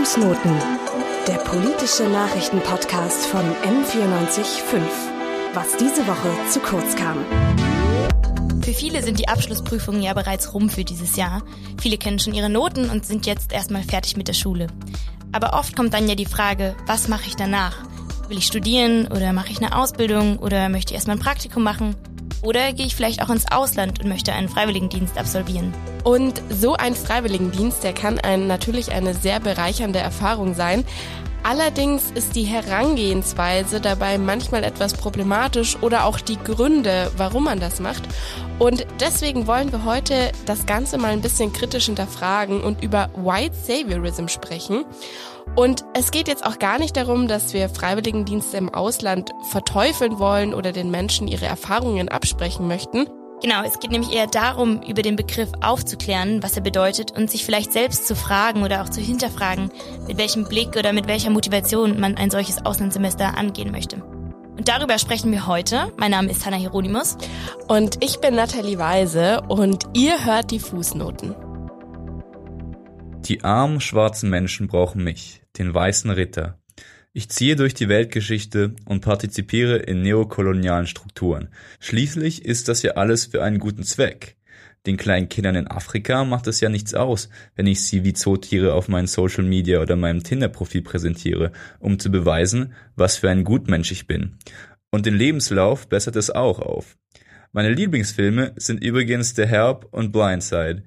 Fußnoten, der politische Nachrichtenpodcast von M945. Was diese Woche zu kurz kam. Für viele sind die Abschlussprüfungen ja bereits rum für dieses Jahr. Viele kennen schon ihre Noten und sind jetzt erstmal fertig mit der Schule. Aber oft kommt dann ja die Frage, was mache ich danach? Will ich studieren oder mache ich eine Ausbildung oder möchte ich erstmal ein Praktikum machen? Oder gehe ich vielleicht auch ins Ausland und möchte einen Freiwilligendienst absolvieren? Und so ein Freiwilligendienst, der kann einen natürlich eine sehr bereichernde Erfahrung sein. Allerdings ist die Herangehensweise dabei manchmal etwas problematisch oder auch die Gründe, warum man das macht. Und deswegen wollen wir heute das Ganze mal ein bisschen kritisch hinterfragen und über White Saviorism sprechen. Und es geht jetzt auch gar nicht darum, dass wir Freiwilligendienste im Ausland verteufeln wollen oder den Menschen ihre Erfahrungen absprechen möchten. Genau, es geht nämlich eher darum, über den Begriff aufzuklären, was er bedeutet und sich vielleicht selbst zu fragen oder auch zu hinterfragen, mit welchem Blick oder mit welcher Motivation man ein solches Auslandssemester angehen möchte. Und darüber sprechen wir heute. Mein Name ist Hanna Hieronymus. Und ich bin Nathalie Weise und ihr hört die Fußnoten. Die armen schwarzen Menschen brauchen mich, den weißen Ritter. Ich ziehe durch die Weltgeschichte und partizipiere in neokolonialen Strukturen. Schließlich ist das ja alles für einen guten Zweck. Den kleinen Kindern in Afrika macht es ja nichts aus, wenn ich sie wie Zootiere auf meinen Social Media oder meinem Tinder-Profil präsentiere, um zu beweisen, was für ein Gutmensch ich bin. Und den Lebenslauf bessert es auch auf. Meine Lieblingsfilme sind übrigens The Help und Blindside.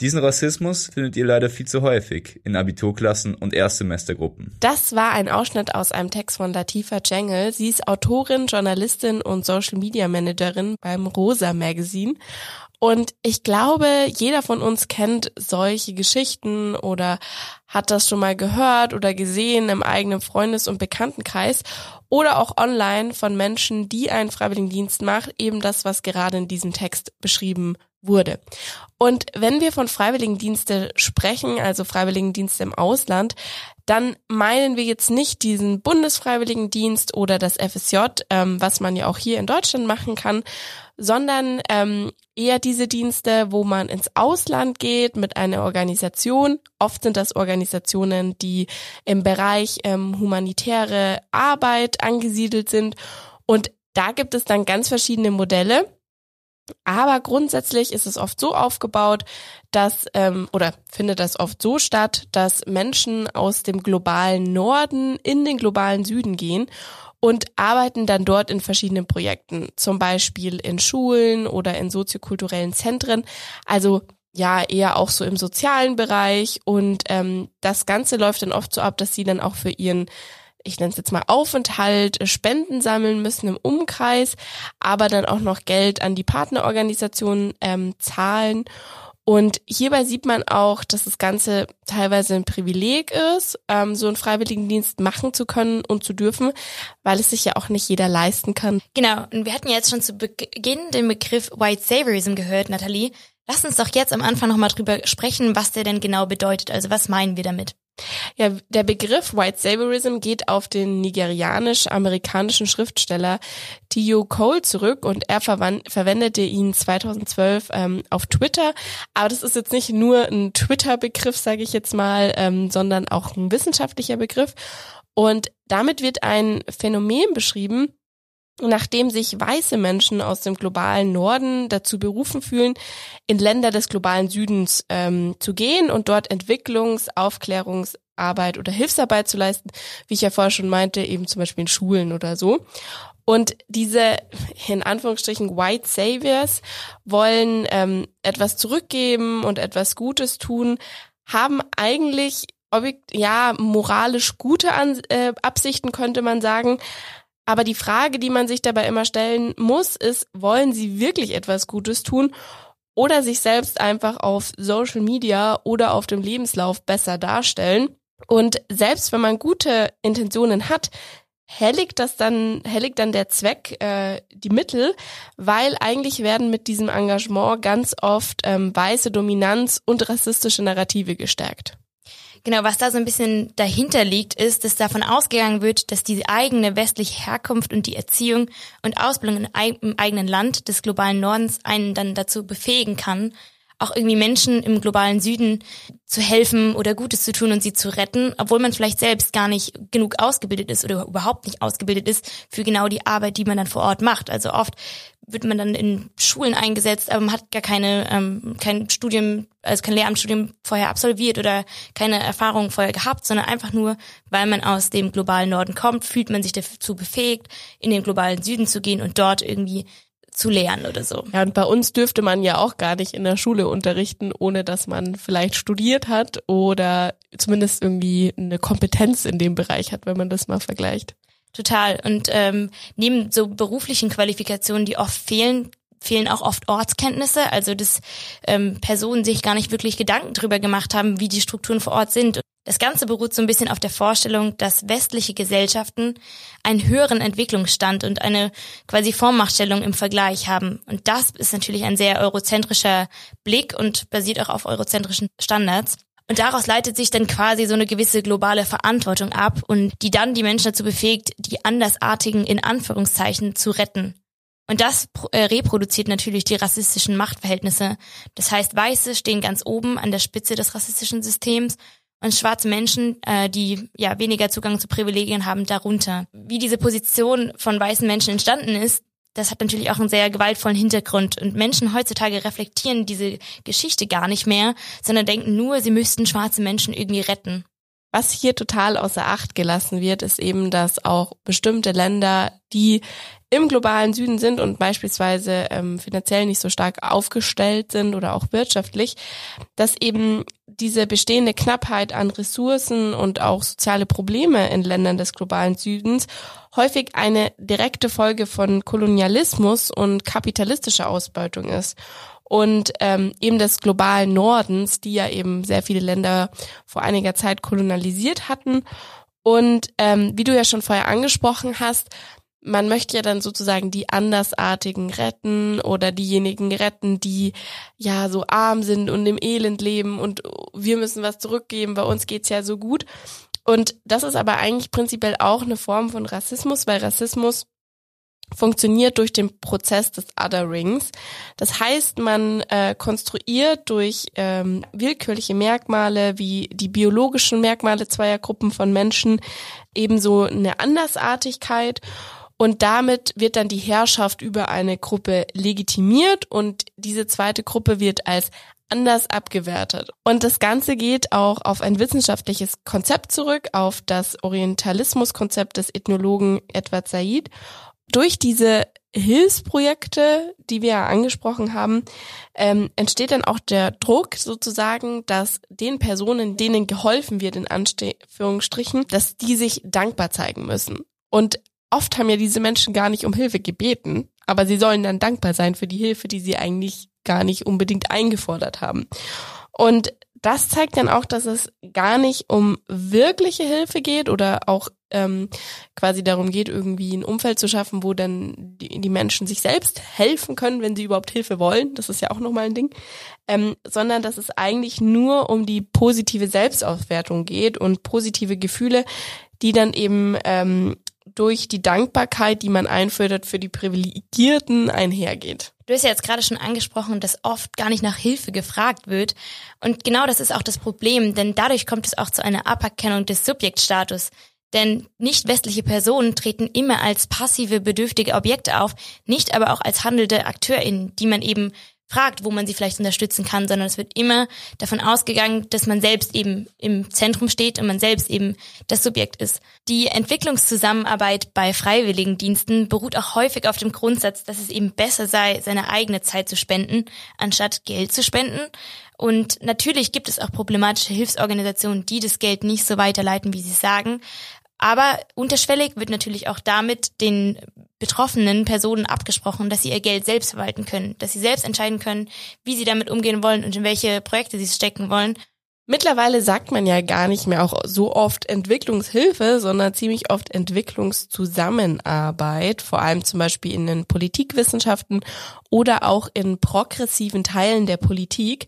Diesen Rassismus findet ihr leider viel zu häufig in Abiturklassen und Erstsemestergruppen. Das war ein Ausschnitt aus einem Text von Latifa Jengel. Sie ist Autorin, Journalistin und Social Media Managerin beim Rosa Magazine. Und ich glaube, jeder von uns kennt solche Geschichten oder hat das schon mal gehört oder gesehen im eigenen Freundes- und Bekanntenkreis oder auch online von Menschen, die einen Freiwilligendienst machen, eben das, was gerade in diesem Text beschrieben wurde. Und wenn wir von Freiwilligendienste sprechen, also Freiwilligendienste im Ausland, dann meinen wir jetzt nicht diesen Bundesfreiwilligendienst oder das FSJ, ähm, was man ja auch hier in Deutschland machen kann, sondern ähm, eher diese Dienste, wo man ins Ausland geht mit einer Organisation. Oft sind das Organisationen, die im Bereich ähm, humanitäre Arbeit angesiedelt sind. Und da gibt es dann ganz verschiedene Modelle. Aber grundsätzlich ist es oft so aufgebaut, dass ähm, oder findet das oft so statt, dass Menschen aus dem globalen Norden in den globalen Süden gehen und arbeiten dann dort in verschiedenen Projekten, zum Beispiel in Schulen oder in soziokulturellen Zentren. Also ja, eher auch so im sozialen Bereich und ähm, das Ganze läuft dann oft so ab, dass sie dann auch für ihren ich nenne es jetzt mal Aufenthalt, äh, Spenden sammeln müssen im Umkreis, aber dann auch noch Geld an die Partnerorganisationen ähm, zahlen. Und hierbei sieht man auch, dass das Ganze teilweise ein Privileg ist, ähm, so einen Freiwilligendienst machen zu können und zu dürfen, weil es sich ja auch nicht jeder leisten kann. Genau, und wir hatten jetzt schon zu Beginn den Begriff White Saviorism gehört, Nathalie. Lass uns doch jetzt am Anfang nochmal drüber sprechen, was der denn genau bedeutet. Also was meinen wir damit? Ja, der Begriff White Saviorism geht auf den nigerianisch-amerikanischen Schriftsteller Theo Cole zurück und er verwendete ihn 2012 ähm, auf Twitter. Aber das ist jetzt nicht nur ein Twitter-Begriff, sage ich jetzt mal, ähm, sondern auch ein wissenschaftlicher Begriff. Und damit wird ein Phänomen beschrieben, nachdem sich weiße Menschen aus dem globalen Norden dazu berufen fühlen, in Länder des globalen Südens ähm, zu gehen und dort Entwicklungs-, Aufklärungsarbeit oder Hilfsarbeit zu leisten, wie ich ja vorher schon meinte, eben zum Beispiel in Schulen oder so. Und diese, in Anführungsstrichen, White Saviors wollen ähm, etwas zurückgeben und etwas Gutes tun, haben eigentlich ja, moralisch gute An äh, Absichten, könnte man sagen, aber die Frage, die man sich dabei immer stellen muss, ist, wollen sie wirklich etwas Gutes tun oder sich selbst einfach auf Social Media oder auf dem Lebenslauf besser darstellen? Und selbst wenn man gute Intentionen hat, helligt das dann, helligt dann der Zweck äh, die Mittel, weil eigentlich werden mit diesem Engagement ganz oft ähm, weiße Dominanz und rassistische Narrative gestärkt. Genau, was da so ein bisschen dahinter liegt, ist, dass davon ausgegangen wird, dass die eigene westliche Herkunft und die Erziehung und Ausbildung im eigenen Land des globalen Nordens einen dann dazu befähigen kann, auch irgendwie Menschen im globalen Süden zu helfen oder Gutes zu tun und sie zu retten, obwohl man vielleicht selbst gar nicht genug ausgebildet ist oder überhaupt nicht ausgebildet ist für genau die Arbeit, die man dann vor Ort macht. Also oft wird man dann in Schulen eingesetzt, aber man hat gar keine ähm, kein Studium, also kein Lehramtsstudium vorher absolviert oder keine Erfahrung vorher gehabt, sondern einfach nur, weil man aus dem globalen Norden kommt, fühlt man sich dazu befähigt, in den globalen Süden zu gehen und dort irgendwie zu lernen oder so. Ja, und bei uns dürfte man ja auch gar nicht in der Schule unterrichten, ohne dass man vielleicht studiert hat oder zumindest irgendwie eine Kompetenz in dem Bereich hat, wenn man das mal vergleicht. Total. Und ähm, neben so beruflichen Qualifikationen, die oft fehlen, fehlen auch oft Ortskenntnisse, also dass ähm, Personen sich gar nicht wirklich Gedanken drüber gemacht haben, wie die Strukturen vor Ort sind. Das Ganze beruht so ein bisschen auf der Vorstellung, dass westliche Gesellschaften einen höheren Entwicklungsstand und eine quasi Vormachtstellung im Vergleich haben. Und das ist natürlich ein sehr eurozentrischer Blick und basiert auch auf eurozentrischen Standards. Und daraus leitet sich dann quasi so eine gewisse globale Verantwortung ab und die dann die Menschen dazu befähigt, die Andersartigen in Anführungszeichen zu retten. Und das äh, reproduziert natürlich die rassistischen Machtverhältnisse. Das heißt, Weiße stehen ganz oben an der Spitze des rassistischen Systems und schwarze Menschen, äh, die ja weniger Zugang zu Privilegien haben, darunter. Wie diese Position von weißen Menschen entstanden ist, das hat natürlich auch einen sehr gewaltvollen Hintergrund. Und Menschen heutzutage reflektieren diese Geschichte gar nicht mehr, sondern denken nur, sie müssten schwarze Menschen irgendwie retten. Was hier total außer Acht gelassen wird, ist eben, dass auch bestimmte Länder, die im globalen Süden sind und beispielsweise ähm, finanziell nicht so stark aufgestellt sind oder auch wirtschaftlich, dass eben diese bestehende Knappheit an Ressourcen und auch soziale Probleme in Ländern des globalen Südens häufig eine direkte Folge von Kolonialismus und kapitalistischer Ausbeutung ist und ähm, eben des globalen Nordens, die ja eben sehr viele Länder vor einiger Zeit kolonialisiert hatten. Und ähm, wie du ja schon vorher angesprochen hast, man möchte ja dann sozusagen die Andersartigen retten oder diejenigen retten, die ja so arm sind und im Elend leben und wir müssen was zurückgeben, bei uns geht's ja so gut. Und das ist aber eigentlich prinzipiell auch eine Form von Rassismus, weil Rassismus funktioniert durch den Prozess des Otherings. Das heißt, man äh, konstruiert durch ähm, willkürliche Merkmale wie die biologischen Merkmale zweier Gruppen von Menschen ebenso eine Andersartigkeit und damit wird dann die Herrschaft über eine Gruppe legitimiert und diese zweite Gruppe wird als anders abgewertet. Und das Ganze geht auch auf ein wissenschaftliches Konzept zurück, auf das Orientalismuskonzept des Ethnologen Edward Said durch diese Hilfsprojekte, die wir ja angesprochen haben, ähm, entsteht dann auch der Druck sozusagen, dass den Personen, denen geholfen wird, in Anführungsstrichen, dass die sich dankbar zeigen müssen. Und oft haben ja diese Menschen gar nicht um Hilfe gebeten, aber sie sollen dann dankbar sein für die Hilfe, die sie eigentlich gar nicht unbedingt eingefordert haben. Und das zeigt dann auch, dass es gar nicht um wirkliche Hilfe geht oder auch ähm, quasi darum geht, irgendwie ein Umfeld zu schaffen, wo dann die, die Menschen sich selbst helfen können, wenn sie überhaupt Hilfe wollen. Das ist ja auch nochmal ein Ding. Ähm, sondern dass es eigentlich nur um die positive Selbstauswertung geht und positive Gefühle, die dann eben ähm, durch die Dankbarkeit, die man einfordert, für die Privilegierten einhergeht. Du hast ja jetzt gerade schon angesprochen, dass oft gar nicht nach Hilfe gefragt wird. Und genau das ist auch das Problem, denn dadurch kommt es auch zu einer Aberkennung des Subjektstatus. Denn nicht westliche Personen treten immer als passive, bedürftige Objekte auf, nicht aber auch als handelnde AkteurInnen, die man eben fragt, wo man sie vielleicht unterstützen kann, sondern es wird immer davon ausgegangen, dass man selbst eben im Zentrum steht und man selbst eben das Subjekt ist. Die Entwicklungszusammenarbeit bei Freiwilligendiensten beruht auch häufig auf dem Grundsatz, dass es eben besser sei, seine eigene Zeit zu spenden, anstatt Geld zu spenden. Und natürlich gibt es auch problematische Hilfsorganisationen, die das Geld nicht so weiterleiten, wie sie sagen. Aber unterschwellig wird natürlich auch damit den betroffenen Personen abgesprochen, dass sie ihr Geld selbst verwalten können, dass sie selbst entscheiden können, wie sie damit umgehen wollen und in welche Projekte sie es stecken wollen. Mittlerweile sagt man ja gar nicht mehr auch so oft Entwicklungshilfe, sondern ziemlich oft Entwicklungszusammenarbeit, vor allem zum Beispiel in den Politikwissenschaften oder auch in progressiven Teilen der Politik.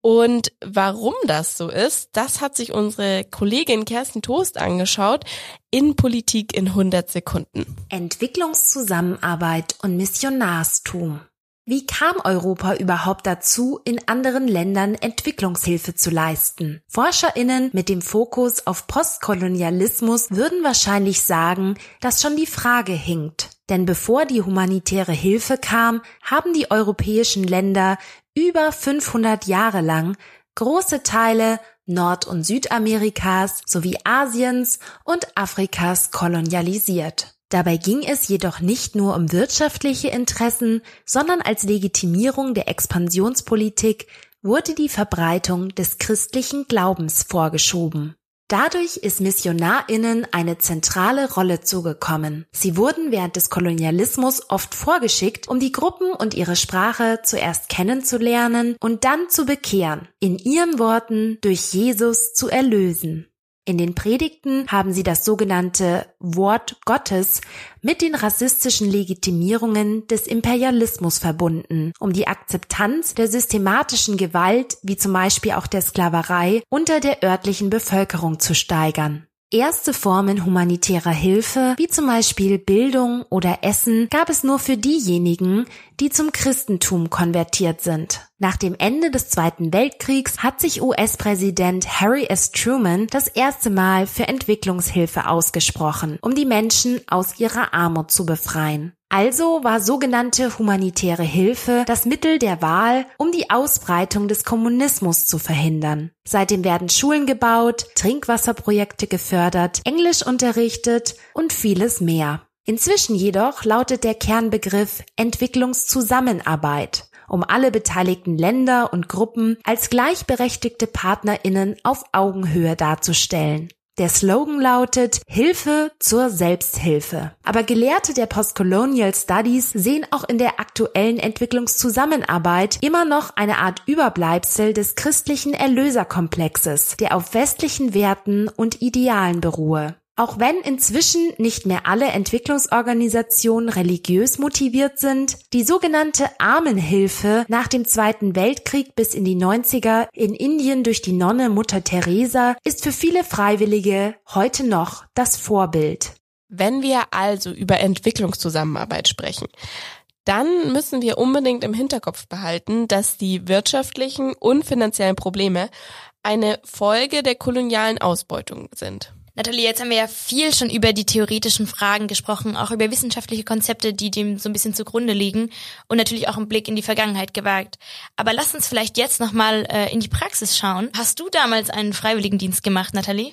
Und warum das so ist, das hat sich unsere Kollegin Kerstin Toast angeschaut in Politik in 100 Sekunden. Entwicklungszusammenarbeit und Missionarstum. Wie kam Europa überhaupt dazu, in anderen Ländern Entwicklungshilfe zu leisten? Forscherinnen mit dem Fokus auf Postkolonialismus würden wahrscheinlich sagen, dass schon die Frage hinkt. Denn bevor die humanitäre Hilfe kam, haben die europäischen Länder über 500 Jahre lang große Teile Nord- und Südamerikas sowie Asiens und Afrikas kolonialisiert. Dabei ging es jedoch nicht nur um wirtschaftliche Interessen, sondern als Legitimierung der Expansionspolitik wurde die Verbreitung des christlichen Glaubens vorgeschoben. Dadurch ist Missionarinnen eine zentrale Rolle zugekommen. Sie wurden während des Kolonialismus oft vorgeschickt, um die Gruppen und ihre Sprache zuerst kennenzulernen und dann zu bekehren, in ihren Worten durch Jesus zu erlösen. In den Predigten haben sie das sogenannte Wort Gottes mit den rassistischen Legitimierungen des Imperialismus verbunden, um die Akzeptanz der systematischen Gewalt, wie zum Beispiel auch der Sklaverei, unter der örtlichen Bevölkerung zu steigern. Erste Formen humanitärer Hilfe, wie zum Beispiel Bildung oder Essen, gab es nur für diejenigen, die zum Christentum konvertiert sind. Nach dem Ende des Zweiten Weltkriegs hat sich US-Präsident Harry S. Truman das erste Mal für Entwicklungshilfe ausgesprochen, um die Menschen aus ihrer Armut zu befreien. Also war sogenannte humanitäre Hilfe das Mittel der Wahl, um die Ausbreitung des Kommunismus zu verhindern. Seitdem werden Schulen gebaut, Trinkwasserprojekte gefördert, Englisch unterrichtet und vieles mehr. Inzwischen jedoch lautet der Kernbegriff Entwicklungszusammenarbeit um alle beteiligten Länder und Gruppen als gleichberechtigte Partnerinnen auf Augenhöhe darzustellen. Der Slogan lautet Hilfe zur Selbsthilfe. Aber Gelehrte der Postcolonial Studies sehen auch in der aktuellen Entwicklungszusammenarbeit immer noch eine Art Überbleibsel des christlichen Erlöserkomplexes, der auf westlichen Werten und Idealen beruhe. Auch wenn inzwischen nicht mehr alle Entwicklungsorganisationen religiös motiviert sind, die sogenannte Armenhilfe nach dem Zweiten Weltkrieg bis in die 90er in Indien durch die Nonne Mutter Teresa ist für viele Freiwillige heute noch das Vorbild. Wenn wir also über Entwicklungszusammenarbeit sprechen, dann müssen wir unbedingt im Hinterkopf behalten, dass die wirtschaftlichen und finanziellen Probleme eine Folge der kolonialen Ausbeutung sind. Nathalie, jetzt haben wir ja viel schon über die theoretischen Fragen gesprochen, auch über wissenschaftliche Konzepte, die dem so ein bisschen zugrunde liegen und natürlich auch einen Blick in die Vergangenheit gewagt. Aber lass uns vielleicht jetzt nochmal äh, in die Praxis schauen. Hast du damals einen Freiwilligendienst gemacht, Nathalie?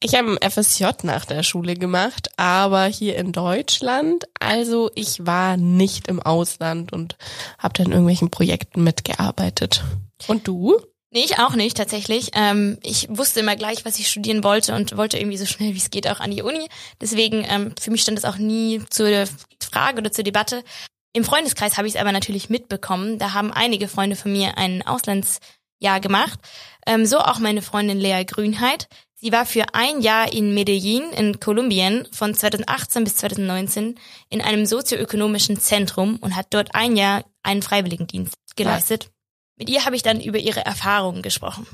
Ich habe ein FSJ nach der Schule gemacht, aber hier in Deutschland. Also ich war nicht im Ausland und habe dann in irgendwelchen Projekten mitgearbeitet. Und du? Nee, ich auch nicht tatsächlich. Ähm, ich wusste immer gleich, was ich studieren wollte und wollte irgendwie so schnell wie es geht auch an die Uni. Deswegen, ähm, für mich stand es auch nie zur Frage oder zur Debatte. Im Freundeskreis habe ich es aber natürlich mitbekommen. Da haben einige Freunde von mir ein Auslandsjahr gemacht. Ähm, so auch meine Freundin Lea Grünheit. Sie war für ein Jahr in Medellin in Kolumbien von 2018 bis 2019 in einem sozioökonomischen Zentrum und hat dort ein Jahr einen Freiwilligendienst geleistet. Mit ihr habe ich dann über ihre Erfahrungen gesprochen.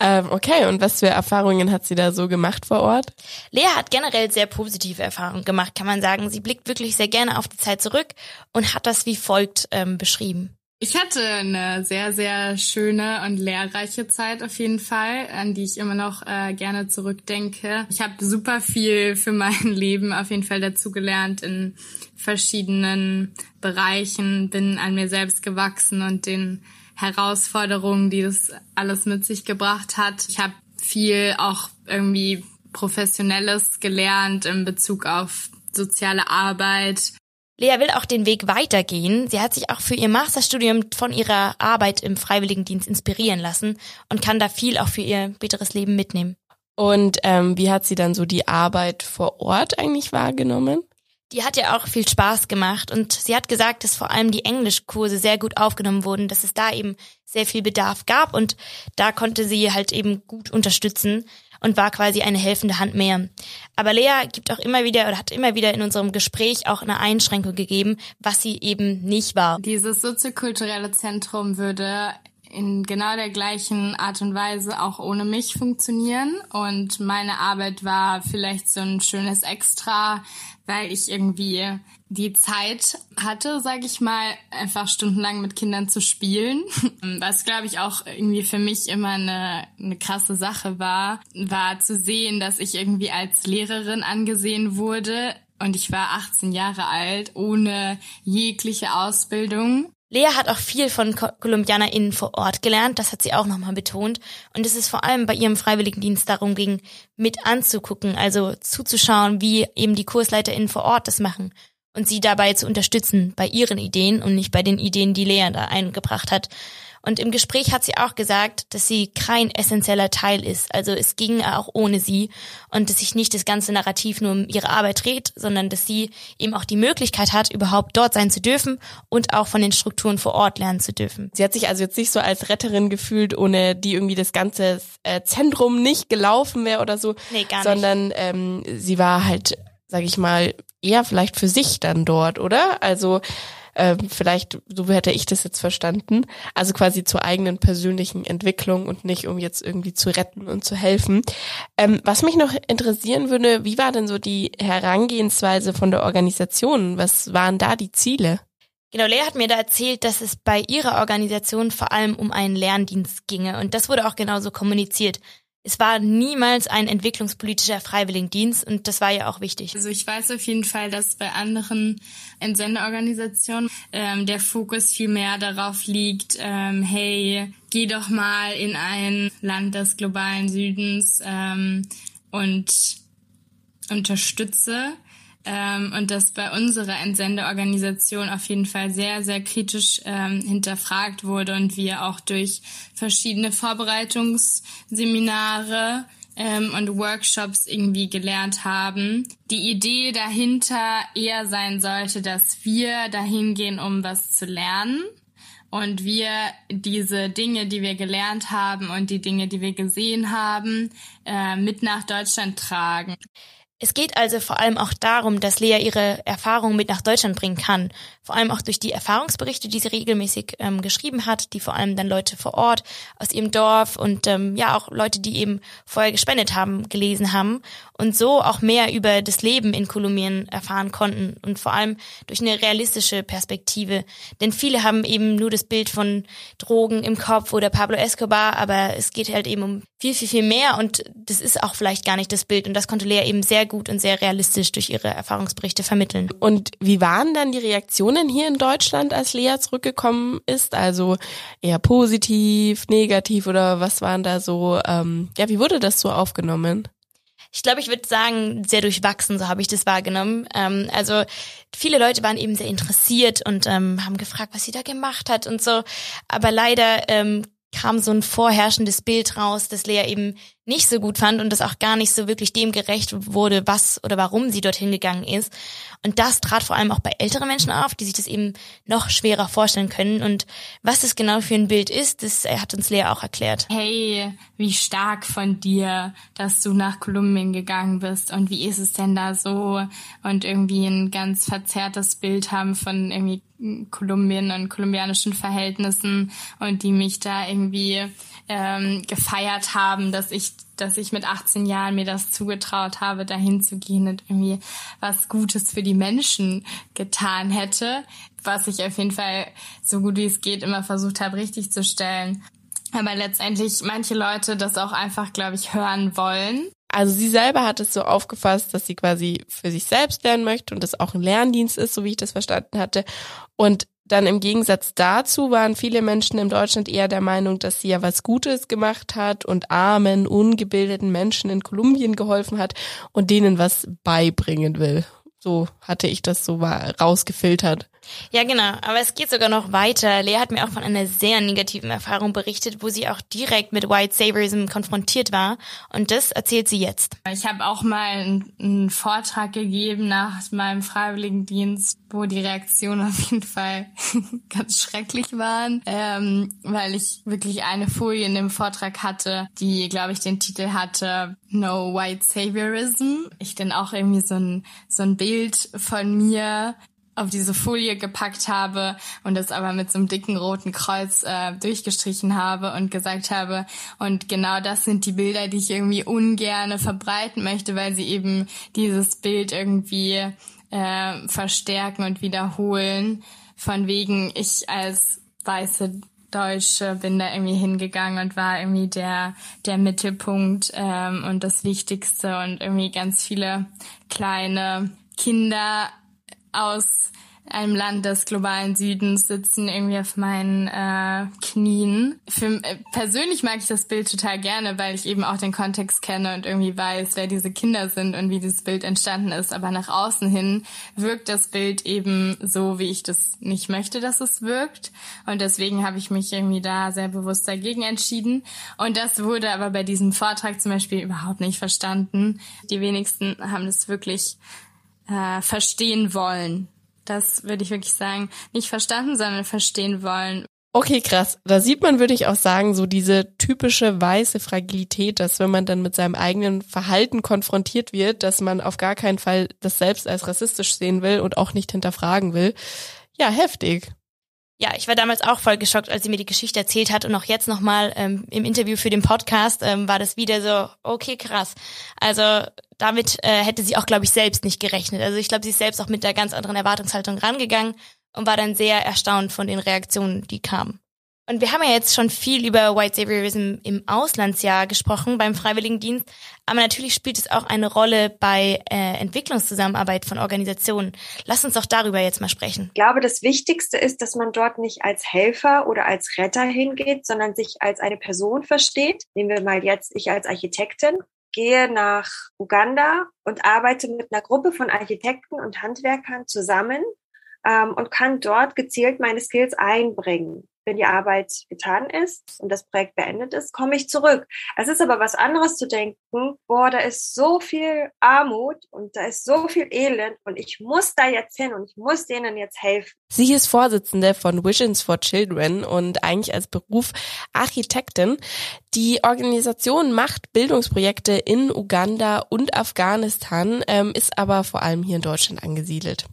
Ähm, okay, und was für Erfahrungen hat sie da so gemacht vor Ort? Lea hat generell sehr positive Erfahrungen gemacht, kann man sagen. Sie blickt wirklich sehr gerne auf die Zeit zurück und hat das wie folgt ähm, beschrieben. Ich hatte eine sehr, sehr schöne und lehrreiche Zeit auf jeden Fall, an die ich immer noch äh, gerne zurückdenke. Ich habe super viel für mein Leben auf jeden Fall dazugelernt in verschiedenen Bereichen, bin an mir selbst gewachsen und den Herausforderungen, die das alles mit sich gebracht hat. Ich habe viel auch irgendwie Professionelles gelernt in Bezug auf soziale Arbeit. Lea will auch den Weg weitergehen. Sie hat sich auch für ihr Masterstudium von ihrer Arbeit im Freiwilligendienst inspirieren lassen und kann da viel auch für ihr späteres Leben mitnehmen. Und ähm, wie hat sie dann so die Arbeit vor Ort eigentlich wahrgenommen? Die hat ja auch viel Spaß gemacht und sie hat gesagt, dass vor allem die Englischkurse sehr gut aufgenommen wurden, dass es da eben sehr viel Bedarf gab und da konnte sie halt eben gut unterstützen und war quasi eine helfende Hand mehr. Aber Lea gibt auch immer wieder oder hat immer wieder in unserem Gespräch auch eine Einschränkung gegeben, was sie eben nicht war. Dieses soziokulturelle Zentrum würde in genau der gleichen Art und Weise auch ohne mich funktionieren. Und meine Arbeit war vielleicht so ein schönes Extra, weil ich irgendwie die Zeit hatte, sage ich mal, einfach stundenlang mit Kindern zu spielen. Was, glaube ich, auch irgendwie für mich immer eine, eine krasse Sache war, war zu sehen, dass ich irgendwie als Lehrerin angesehen wurde. Und ich war 18 Jahre alt, ohne jegliche Ausbildung. Lea hat auch viel von KolumbianerInnen vor Ort gelernt, das hat sie auch nochmal betont. Und es ist vor allem bei ihrem Freiwilligendienst darum ging, mit anzugucken, also zuzuschauen, wie eben die KursleiterInnen vor Ort das machen und sie dabei zu unterstützen bei ihren Ideen und nicht bei den Ideen, die Lea da eingebracht hat. Und im Gespräch hat sie auch gesagt, dass sie kein essentieller Teil ist. Also es ging auch ohne sie und dass sich nicht das ganze Narrativ nur um ihre Arbeit dreht, sondern dass sie eben auch die Möglichkeit hat, überhaupt dort sein zu dürfen und auch von den Strukturen vor Ort lernen zu dürfen. Sie hat sich also jetzt nicht so als Retterin gefühlt, ohne die irgendwie das ganze äh, Zentrum nicht gelaufen wäre oder so, nee, gar nicht. sondern ähm, sie war halt, sag ich mal, eher vielleicht für sich dann dort, oder? Also ähm, vielleicht, so hätte ich das jetzt verstanden. Also quasi zur eigenen persönlichen Entwicklung und nicht um jetzt irgendwie zu retten und zu helfen. Ähm, was mich noch interessieren würde, wie war denn so die Herangehensweise von der Organisation? Was waren da die Ziele? Genau, Lea hat mir da erzählt, dass es bei ihrer Organisation vor allem um einen Lerndienst ginge. Und das wurde auch genauso kommuniziert es war niemals ein entwicklungspolitischer Freiwilligendienst und das war ja auch wichtig. Also ich weiß auf jeden Fall, dass bei anderen Entsendeorganisationen ähm, der Fokus viel mehr darauf liegt, ähm, hey, geh doch mal in ein Land des globalen Südens ähm, und unterstütze ähm, und das bei unserer Entsendeorganisation auf jeden Fall sehr, sehr kritisch ähm, hinterfragt wurde und wir auch durch verschiedene Vorbereitungsseminare ähm, und Workshops irgendwie gelernt haben. Die Idee dahinter eher sein sollte, dass wir dahin gehen, um was zu lernen und wir diese Dinge, die wir gelernt haben und die Dinge, die wir gesehen haben, äh, mit nach Deutschland tragen. Es geht also vor allem auch darum, dass Lea ihre Erfahrungen mit nach Deutschland bringen kann. Vor allem auch durch die Erfahrungsberichte, die sie regelmäßig ähm, geschrieben hat, die vor allem dann Leute vor Ort aus ihrem Dorf und ähm, ja auch Leute, die eben vorher gespendet haben, gelesen haben und so auch mehr über das Leben in Kolumbien erfahren konnten und vor allem durch eine realistische Perspektive. Denn viele haben eben nur das Bild von Drogen im Kopf oder Pablo Escobar, aber es geht halt eben um viel, viel, viel mehr und das ist auch vielleicht gar nicht das Bild und das konnte Lea eben sehr gut und sehr realistisch durch ihre Erfahrungsberichte vermitteln. Und wie waren dann die Reaktionen hier in Deutschland, als Lea zurückgekommen ist? Also eher positiv, negativ oder was waren da so, ähm, ja, wie wurde das so aufgenommen? Ich glaube, ich würde sagen, sehr durchwachsen, so habe ich das wahrgenommen. Ähm, also viele Leute waren eben sehr interessiert und ähm, haben gefragt, was sie da gemacht hat und so. Aber leider ähm, kam so ein vorherrschendes Bild raus, das Lea eben nicht so gut fand und das auch gar nicht so wirklich dem gerecht wurde, was oder warum sie dorthin gegangen ist. Und das trat vor allem auch bei älteren Menschen auf, die sich das eben noch schwerer vorstellen können. Und was es genau für ein Bild ist, das hat uns Lea auch erklärt. Hey, wie stark von dir, dass du nach Kolumbien gegangen bist und wie ist es denn da so? Und irgendwie ein ganz verzerrtes Bild haben von irgendwie Kolumbien und kolumbianischen Verhältnissen und die mich da irgendwie ähm, gefeiert haben, dass ich, dass ich mit 18 Jahren mir das zugetraut habe, dahin zu gehen und irgendwie was Gutes für die Menschen getan hätte, was ich auf jeden Fall so gut wie es geht immer versucht habe, richtig zu stellen. Aber letztendlich manche Leute das auch einfach, glaube ich, hören wollen. Also sie selber hat es so aufgefasst, dass sie quasi für sich selbst lernen möchte und das auch ein Lerndienst ist, so wie ich das verstanden hatte. Und dann im Gegensatz dazu waren viele Menschen in Deutschland eher der Meinung, dass sie ja was Gutes gemacht hat und armen, ungebildeten Menschen in Kolumbien geholfen hat und denen was beibringen will. So hatte ich das so rausgefiltert. Ja, genau. Aber es geht sogar noch weiter. Lea hat mir auch von einer sehr negativen Erfahrung berichtet, wo sie auch direkt mit White Saviorism konfrontiert war. Und das erzählt sie jetzt. Ich habe auch mal einen, Vortrag gegeben nach meinem Freiwilligendienst, wo die Reaktionen auf jeden Fall ganz schrecklich waren, ähm, weil ich wirklich eine Folie in dem Vortrag hatte, die, glaube ich, den Titel hatte No White Saviorism. Ich dann auch irgendwie so ein, so ein Bild von mir auf diese Folie gepackt habe und das aber mit so einem dicken roten Kreuz äh, durchgestrichen habe und gesagt habe, und genau das sind die Bilder, die ich irgendwie ungerne verbreiten möchte, weil sie eben dieses Bild irgendwie äh, verstärken und wiederholen. Von wegen, ich als weiße Deutsche bin da irgendwie hingegangen und war irgendwie der, der Mittelpunkt ähm, und das Wichtigste und irgendwie ganz viele kleine Kinder aus einem Land des globalen Südens sitzen irgendwie auf meinen äh, Knien. Für, äh, persönlich mag ich das Bild total gerne, weil ich eben auch den Kontext kenne und irgendwie weiß, wer diese Kinder sind und wie dieses Bild entstanden ist. Aber nach außen hin wirkt das Bild eben so, wie ich das nicht möchte, dass es wirkt. Und deswegen habe ich mich irgendwie da sehr bewusst dagegen entschieden. Und das wurde aber bei diesem Vortrag zum Beispiel überhaupt nicht verstanden. Die wenigsten haben das wirklich äh, verstehen wollen. Das würde ich wirklich sagen, nicht verstanden, sondern verstehen wollen. Okay, krass. Da sieht man, würde ich auch sagen, so diese typische weiße Fragilität, dass wenn man dann mit seinem eigenen Verhalten konfrontiert wird, dass man auf gar keinen Fall das selbst als rassistisch sehen will und auch nicht hinterfragen will. Ja, heftig. Ja, ich war damals auch voll geschockt, als sie mir die Geschichte erzählt hat und auch jetzt nochmal ähm, im Interview für den Podcast ähm, war das wieder so, okay, krass. Also damit äh, hätte sie auch, glaube ich, selbst nicht gerechnet. Also ich glaube, sie ist selbst auch mit der ganz anderen Erwartungshaltung rangegangen und war dann sehr erstaunt von den Reaktionen, die kamen. Und wir haben ja jetzt schon viel über White Saviorism im Auslandsjahr gesprochen beim Freiwilligendienst, aber natürlich spielt es auch eine Rolle bei äh, Entwicklungszusammenarbeit von Organisationen. Lass uns doch darüber jetzt mal sprechen. Ich glaube, das Wichtigste ist, dass man dort nicht als Helfer oder als Retter hingeht, sondern sich als eine Person versteht. Nehmen wir mal jetzt ich als Architektin gehe nach Uganda und arbeite mit einer Gruppe von Architekten und Handwerkern zusammen ähm, und kann dort gezielt meine Skills einbringen wenn die Arbeit getan ist und das Projekt beendet ist, komme ich zurück. Es ist aber was anderes zu denken, boah, da ist so viel Armut und da ist so viel Elend und ich muss da jetzt hin und ich muss denen jetzt helfen. Sie ist Vorsitzende von Visions for Children und eigentlich als Beruf Architektin. Die Organisation macht Bildungsprojekte in Uganda und Afghanistan, ähm, ist aber vor allem hier in Deutschland angesiedelt.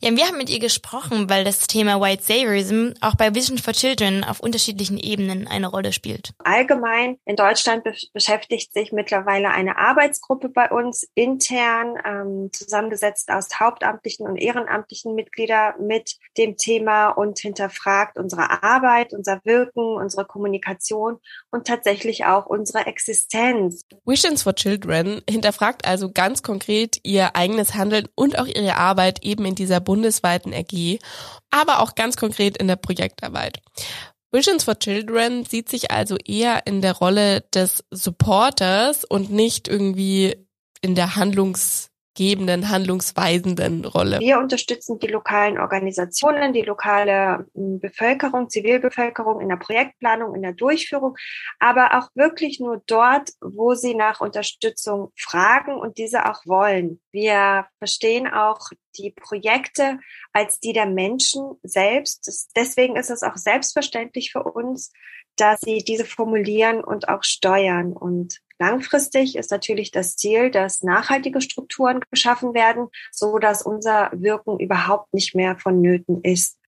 Ja, wir haben mit ihr gesprochen, weil das Thema White Saviorism auch bei Vision for Children auf unterschiedlichen Ebenen eine Rolle spielt. Allgemein in Deutschland be beschäftigt sich mittlerweile eine Arbeitsgruppe bei uns intern, ähm, zusammengesetzt aus hauptamtlichen und ehrenamtlichen Mitgliedern mit dem Thema und hinterfragt unsere Arbeit, unser Wirken, unsere Kommunikation und tatsächlich auch unsere Existenz. Visions for Children hinterfragt also ganz konkret ihr eigenes Handeln und auch ihre Arbeit eben in dieser bundesweiten AG, aber auch ganz konkret in der Projektarbeit. Visions for Children sieht sich also eher in der Rolle des Supporters und nicht irgendwie in der Handlungs gebenden, handlungsweisenden Rolle. Wir unterstützen die lokalen Organisationen, die lokale hm, Bevölkerung, Zivilbevölkerung in der Projektplanung, in der Durchführung, aber auch wirklich nur dort, wo sie nach Unterstützung fragen und diese auch wollen. Wir verstehen auch die Projekte als die der Menschen selbst. deswegen ist es auch selbstverständlich für uns, dass sie diese formulieren und auch steuern. Und Langfristig ist natürlich das Ziel, dass nachhaltige Strukturen geschaffen werden, so dass unser Wirken überhaupt nicht mehr vonnöten ist.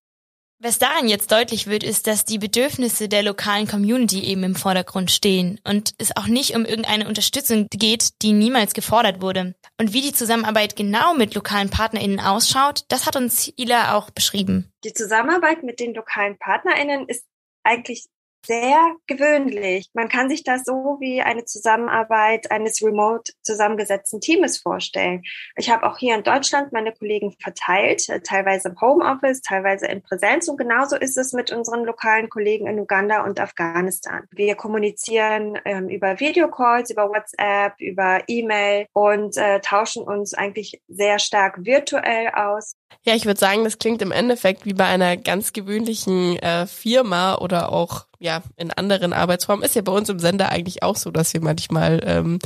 Was daran jetzt deutlich wird, ist, dass die Bedürfnisse der lokalen Community eben im Vordergrund stehen und es auch nicht um irgendeine Unterstützung geht, die niemals gefordert wurde. Und wie die Zusammenarbeit genau mit lokalen PartnerInnen ausschaut, das hat uns Ila auch beschrieben. Die Zusammenarbeit mit den lokalen PartnerInnen ist eigentlich sehr gewöhnlich. Man kann sich das so wie eine Zusammenarbeit eines remote zusammengesetzten Teams vorstellen. Ich habe auch hier in Deutschland meine Kollegen verteilt, äh, teilweise im Homeoffice, teilweise in Präsenz und genauso ist es mit unseren lokalen Kollegen in Uganda und Afghanistan. Wir kommunizieren ähm, über Videocalls, über WhatsApp, über E-Mail und äh, tauschen uns eigentlich sehr stark virtuell aus. Ja, ich würde sagen, das klingt im Endeffekt wie bei einer ganz gewöhnlichen äh, Firma oder auch ja in anderen Arbeitsformen. Ist ja bei uns im Sender eigentlich auch so, dass wir manchmal ähm,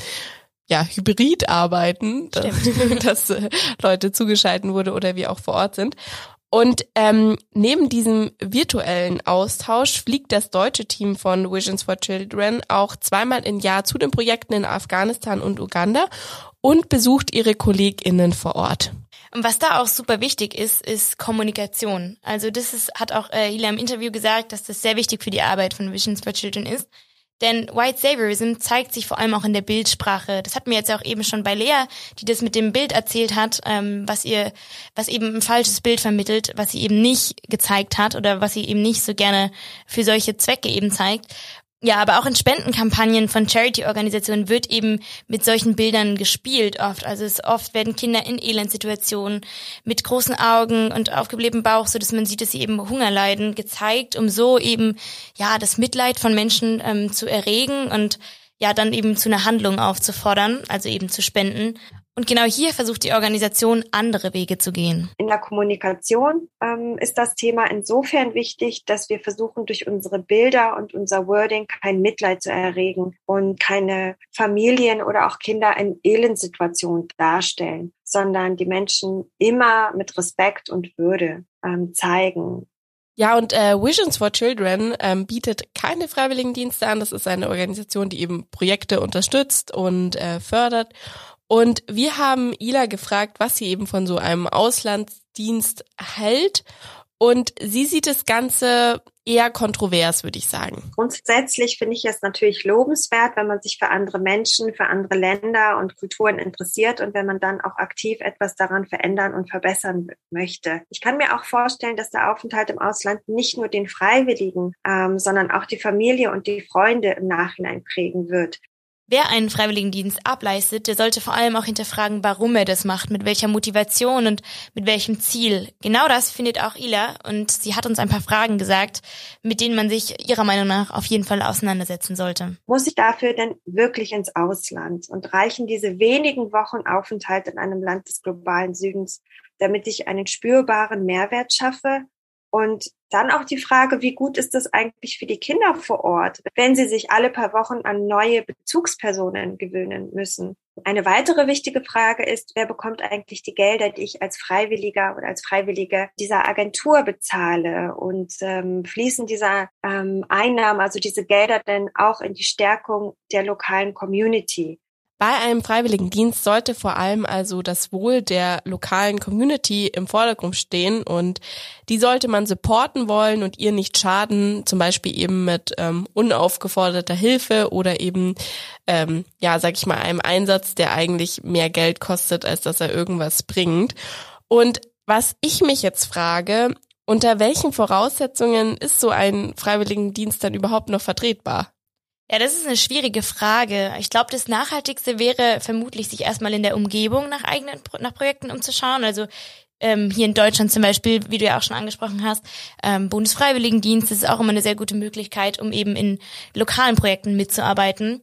ja, hybrid arbeiten, dass, dass äh, Leute zugeschalten wurde oder wir auch vor Ort sind. Und ähm, neben diesem virtuellen Austausch fliegt das deutsche Team von Visions for Children auch zweimal im Jahr zu den Projekten in Afghanistan und Uganda und besucht ihre KollegInnen vor Ort. Und was da auch super wichtig ist, ist Kommunikation. Also das ist, hat auch äh, Hila im Interview gesagt, dass das sehr wichtig für die Arbeit von Visions for Children ist. Denn White Saviorism zeigt sich vor allem auch in der Bildsprache. Das hatten wir jetzt auch eben schon bei Lea, die das mit dem Bild erzählt hat, ähm, was ihr, was eben ein falsches Bild vermittelt, was sie eben nicht gezeigt hat oder was sie eben nicht so gerne für solche Zwecke eben zeigt. Ja, aber auch in Spendenkampagnen von Charity-Organisationen wird eben mit solchen Bildern gespielt oft. Also es oft werden Kinder in Elendsituationen mit großen Augen und aufgeblähtem Bauch, so dass man sieht, dass sie eben Hunger leiden, gezeigt, um so eben ja das Mitleid von Menschen ähm, zu erregen und ja dann eben zu einer Handlung aufzufordern, also eben zu spenden. Und genau hier versucht die Organisation, andere Wege zu gehen. In der Kommunikation ähm, ist das Thema insofern wichtig, dass wir versuchen, durch unsere Bilder und unser Wording kein Mitleid zu erregen und keine Familien oder auch Kinder in Elendsituationen darstellen, sondern die Menschen immer mit Respekt und Würde ähm, zeigen. Ja, und äh, Visions for Children ähm, bietet keine Freiwilligendienste an. Das ist eine Organisation, die eben Projekte unterstützt und äh, fördert. Und wir haben Ila gefragt, was sie eben von so einem Auslandsdienst hält. Und sie sieht das Ganze eher kontrovers, würde ich sagen. Grundsätzlich finde ich es natürlich lobenswert, wenn man sich für andere Menschen, für andere Länder und Kulturen interessiert und wenn man dann auch aktiv etwas daran verändern und verbessern möchte. Ich kann mir auch vorstellen, dass der Aufenthalt im Ausland nicht nur den Freiwilligen, ähm, sondern auch die Familie und die Freunde im Nachhinein prägen wird. Wer einen Freiwilligendienst ableistet, der sollte vor allem auch hinterfragen, warum er das macht, mit welcher Motivation und mit welchem Ziel. Genau das findet auch Ila und sie hat uns ein paar Fragen gesagt, mit denen man sich ihrer Meinung nach auf jeden Fall auseinandersetzen sollte. Muss ich dafür denn wirklich ins Ausland und reichen diese wenigen Wochen Aufenthalt in einem Land des globalen Südens, damit ich einen spürbaren Mehrwert schaffe und dann auch die Frage, wie gut ist das eigentlich für die Kinder vor Ort, wenn sie sich alle paar Wochen an neue Bezugspersonen gewöhnen müssen. Eine weitere wichtige Frage ist, wer bekommt eigentlich die Gelder, die ich als Freiwilliger oder als Freiwillige dieser Agentur bezahle und ähm, fließen diese ähm, Einnahmen, also diese Gelder denn auch in die Stärkung der lokalen Community? Bei einem freiwilligen Dienst sollte vor allem also das Wohl der lokalen Community im Vordergrund stehen und die sollte man supporten wollen und ihr nicht schaden, zum Beispiel eben mit ähm, unaufgeforderter Hilfe oder eben, ähm, ja, sag ich mal, einem Einsatz, der eigentlich mehr Geld kostet, als dass er irgendwas bringt. Und was ich mich jetzt frage, unter welchen Voraussetzungen ist so ein freiwilligen Dienst dann überhaupt noch vertretbar? Ja, das ist eine schwierige Frage. Ich glaube, das Nachhaltigste wäre vermutlich, sich erstmal in der Umgebung nach eigenen nach Projekten umzuschauen. Also ähm, hier in Deutschland zum Beispiel, wie du ja auch schon angesprochen hast, ähm, Bundesfreiwilligendienst ist auch immer eine sehr gute Möglichkeit, um eben in lokalen Projekten mitzuarbeiten.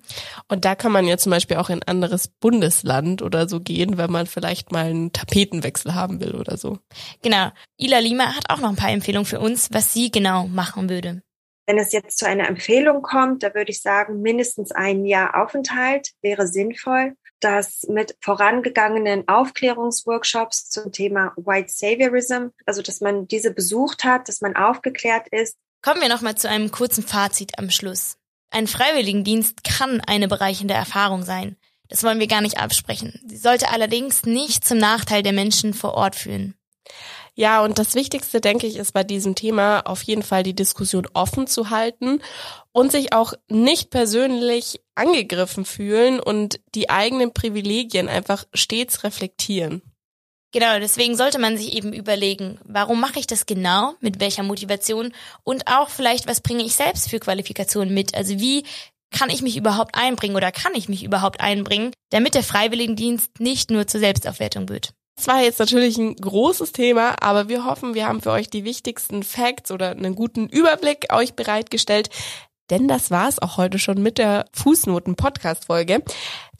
Und da kann man ja zum Beispiel auch in ein anderes Bundesland oder so gehen, wenn man vielleicht mal einen Tapetenwechsel haben will oder so. Genau. Ila Lima hat auch noch ein paar Empfehlungen für uns, was sie genau machen würde. Wenn es jetzt zu einer Empfehlung kommt, da würde ich sagen, mindestens ein Jahr Aufenthalt wäre sinnvoll. Das mit vorangegangenen Aufklärungsworkshops zum Thema White Saviorism, also dass man diese besucht hat, dass man aufgeklärt ist. Kommen wir nochmal zu einem kurzen Fazit am Schluss. Ein Freiwilligendienst kann eine bereichernde Erfahrung sein. Das wollen wir gar nicht absprechen. Sie sollte allerdings nicht zum Nachteil der Menschen vor Ort führen. Ja, und das Wichtigste, denke ich, ist bei diesem Thema auf jeden Fall die Diskussion offen zu halten und sich auch nicht persönlich angegriffen fühlen und die eigenen Privilegien einfach stets reflektieren. Genau, deswegen sollte man sich eben überlegen, warum mache ich das genau, mit welcher Motivation und auch vielleicht, was bringe ich selbst für Qualifikationen mit? Also wie kann ich mich überhaupt einbringen oder kann ich mich überhaupt einbringen, damit der Freiwilligendienst nicht nur zur Selbstaufwertung wird? Das war jetzt natürlich ein großes Thema, aber wir hoffen, wir haben für euch die wichtigsten Facts oder einen guten Überblick euch bereitgestellt. Denn das war es auch heute schon mit der Fußnoten-Podcast-Folge.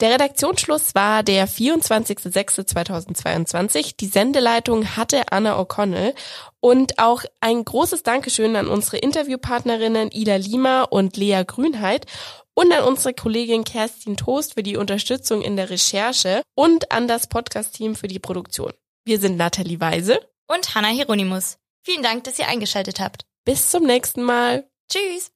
Der Redaktionsschluss war der 24.06.2022. Die Sendeleitung hatte Anna O'Connell. Und auch ein großes Dankeschön an unsere Interviewpartnerinnen Ida Lima und Lea Grünheit und an unsere Kollegin Kerstin Toast für die Unterstützung in der Recherche und an das Podcast-Team für die Produktion. Wir sind Nathalie Weise und Hanna Hieronymus. Vielen Dank, dass ihr eingeschaltet habt. Bis zum nächsten Mal. Tschüss.